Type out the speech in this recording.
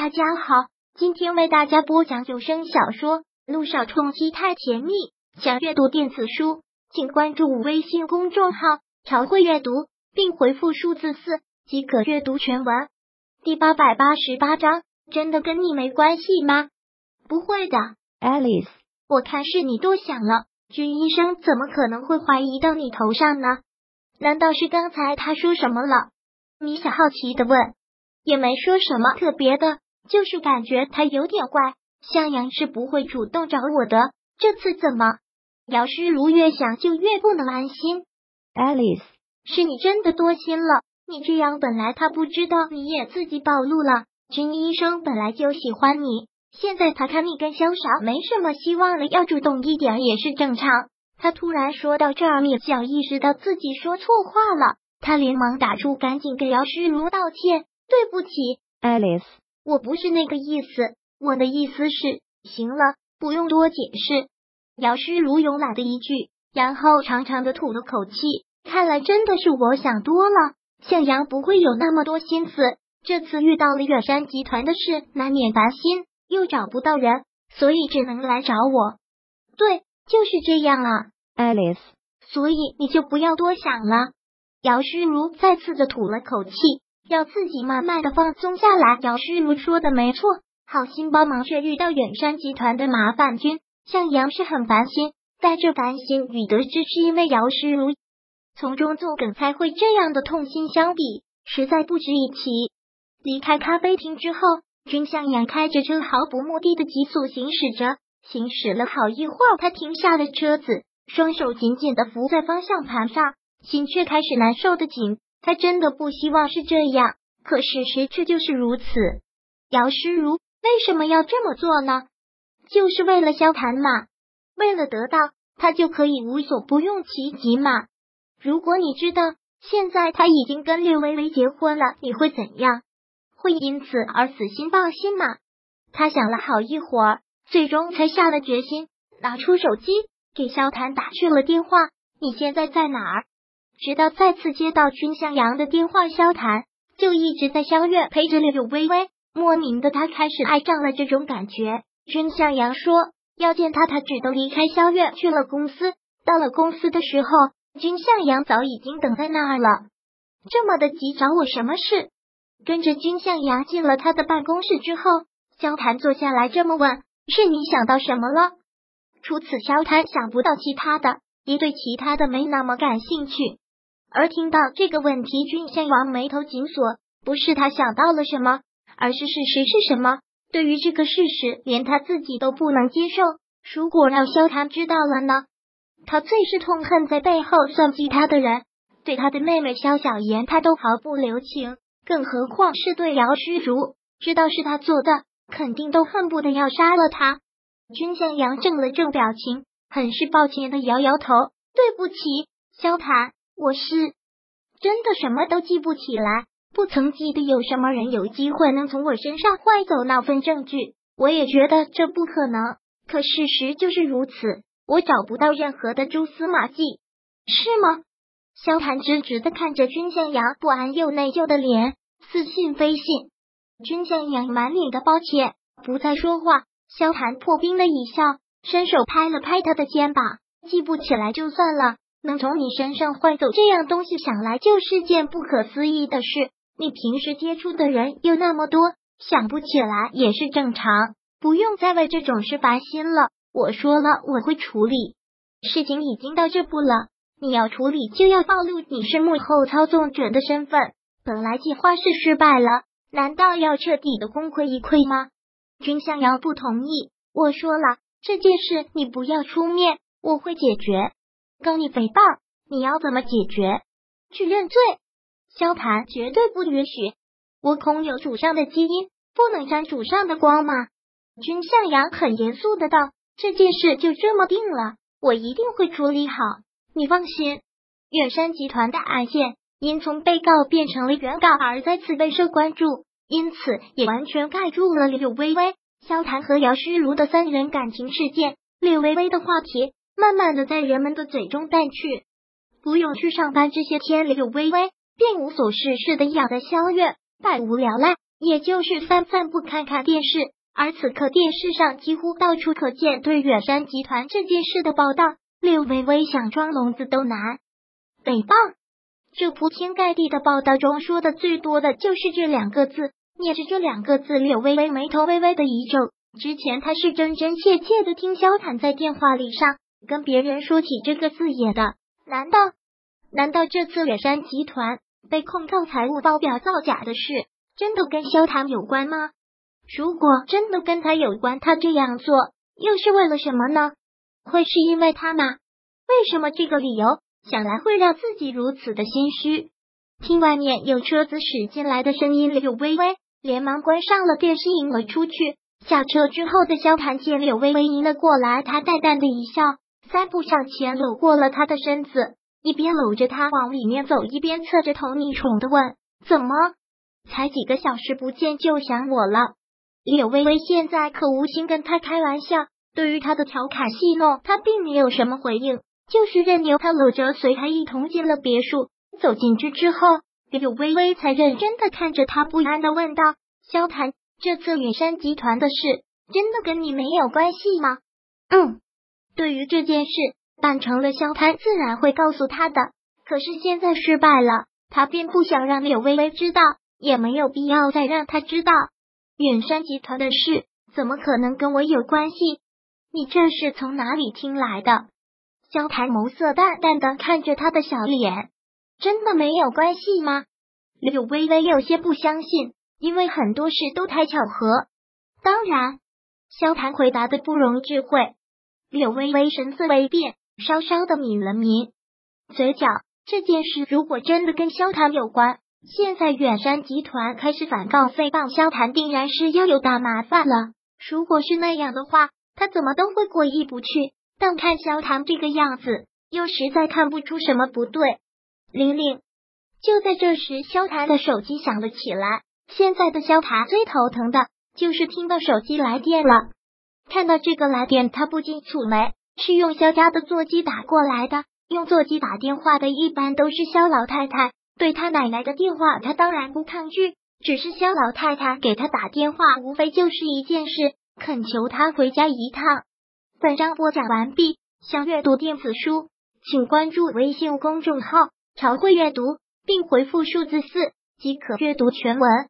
大家好，今天为大家播讲有声小说《路上冲击太甜蜜》。想阅读电子书，请关注微信公众号“朝会阅读”，并回复数字四即可阅读全文。第八百八十八章，真的跟你没关系吗？不会的，Alice。我看是你多想了。军医生怎么可能会怀疑到你头上呢？难道是刚才他说什么了？米小好奇的问。也没说什么特别的。就是感觉他有点怪，向阳是不会主动找我的。这次怎么？姚诗如越想就越不能安心。Alice，是你真的多心了。你这样本来他不知道，你也自己暴露了。军医生本来就喜欢你，现在他看你跟潇洒没什么希望了，要主动一点也是正常。他突然说到这儿，米小意识到自己说错话了，他连忙打出，赶紧给姚诗如道歉，对不起，Alice。我不是那个意思，我的意思是，行了，不用多解释。姚诗如慵懒的一句，然后长长的吐了口气。看来真的是我想多了，向阳不会有那么多心思。这次遇到了远山集团的事，难免烦心，又找不到人，所以只能来找我。对，就是这样啊，Alice。所以你就不要多想了。姚诗如再次的吐了口气。要自己慢慢的放松下来。姚诗如说的没错，好心帮忙却遇到远山集团的麻烦君，向阳是很烦心。但这烦心与得知是因为姚诗如从中作梗才会这样的痛心相比，实在不值一提。离开咖啡厅之后，君向阳开着车毫不目的的急速行驶着，行驶了好一会儿，他停下了车子，双手紧紧的扶在方向盘上，心却开始难受的紧。他真的不希望是这样，可事实却就是如此。姚诗如为什么要这么做呢？就是为了萧谈嘛，为了得到他就可以无所不用其极嘛。如果你知道现在他已经跟略微微结婚了，你会怎样？会因此而死心放心吗？他想了好一会儿，最终才下了决心，拿出手机给萧谈打去了电话。你现在在哪儿？直到再次接到君向阳的电话，萧谈就一直在萧月陪着柳微微。莫名的，他开始爱上了这种感觉。君向阳说要见他，他只得离开萧月去了公司。到了公司的时候，君向阳早已经等在那儿了。这么的急，找我什么事？跟着君向阳进了他的办公室之后，萧谈坐下来这么问：“是你想到什么了？”除此，萧谈想不到其他的，也对其他的没那么感兴趣。而听到这个问题，君向阳眉头紧锁，不是他想到了什么，而是事实是什么。对于这个事实，连他自己都不能接受。如果让萧谈知道了呢？他最是痛恨在背后算计他的人，对他的妹妹萧小言，他都毫不留情，更何况是对姚虚如，知道是他做的，肯定都恨不得要杀了他。君向阳正了正表情，很是抱歉的摇摇头：“对不起，萧谈。”我是真的什么都记不起来，不曾记得有什么人有机会能从我身上坏走那份证据。我也觉得这不可能，可事实就是如此。我找不到任何的蛛丝马迹，是吗？萧谈直直的看着君向阳不安又内疚的脸，似信非信。君向阳满脸的抱歉，不再说话。萧谈破冰的一笑，伸手拍了拍他的肩膀，记不起来就算了。能从你身上换走这样东西，想来就是件不可思议的事。你平时接触的人又那么多，想不起来也是正常，不用再为这种事烦心了。我说了，我会处理。事情已经到这步了，你要处理就要暴露你是幕后操纵者的身份。本来计划是失败了，难道要彻底的功亏一篑吗？君向阳不同意。我说了，这件事你不要出面，我会解决。告你诽谤，你要怎么解决？去认罪？萧谈绝对不允许。我空有主上的基因，不能沾主上的光吗？君向阳很严肃的道：“这件事就这么定了，我一定会处理好，你放心。”远山集团的案件因从被告变成了原告而再次备受关注，因此也完全盖住了柳微微、萧谈和姚诗如的三人感情事件。柳微微的话题。慢慢的在人们的嘴中淡去。不用去上班这些天，柳微微便无所事事的养在萧月，百无聊赖。也就是翻翻不看看电视。而此刻电视上几乎到处可见对远山集团这件事的报道，柳微微想装聋子都难。诽谤，这铺天盖地的报道中说的最多的就是这两个字。念着这两个字，柳微微眉头微微的一皱。之前他是真真切切的听萧坦在电话里上跟别人说起这个字眼的。难道，难道这次远山集团被控告财务报表造假的事，真的跟萧坦有关吗？如果真的跟他有关，他这样做又是为了什么呢？会是因为他吗？为什么这个理由想来会让自己如此的心虚？听外面有车子驶进来的声音，柳微微连忙关上了电视，迎了出去。下车之后的萧谈见柳微微迎了过来，他淡淡的一笑，三步上前搂过了他的身子，一边搂着他往里面走，一边侧着头溺宠的问：“怎么，才几个小时不见就想我了？”柳微微现在可无心跟他开玩笑，对于他的调侃戏弄，他并没有什么回应，就是任由他搂着，随他一同进了别墅。走进去之后，柳微微才认真的看着他，不安的问道：“萧谈，这次远山集团的事，真的跟你没有关系吗？”“嗯。”对于这件事办成了，萧谈自然会告诉他的。可是现在失败了，他并不想让柳微微知道，也没有必要再让他知道。远山集团的事怎么可能跟我有关系？你这是从哪里听来的？萧谈眸色淡淡的看着他的小脸，真的没有关系吗？柳微微有些不相信，因为很多事都太巧合。当然，萧谈回答的不容置喙。柳微微神色微变，稍稍的抿了抿嘴角。这件事如果真的跟萧谈有关，现在远山集团开始反告诽谤萧谈，定然是要有大麻烦了。如果是那样的话，他怎么都会过意不去。但看萧谈这个样子，又实在看不出什么不对。玲玲，就在这时，萧谈的手机响了起来。现在的萧谈最头疼的就是听到手机来电了。看到这个来电，他不禁蹙眉，是用肖家的座机打过来的。用座机打电话的，一般都是肖老太太。对他奶奶的电话，他当然不抗拒。只是肖老太太给他打电话，无非就是一件事，恳求他回家一趟。本章播讲完毕，想阅读电子书，请关注微信公众号“朝会阅读”，并回复数字四即可阅读全文。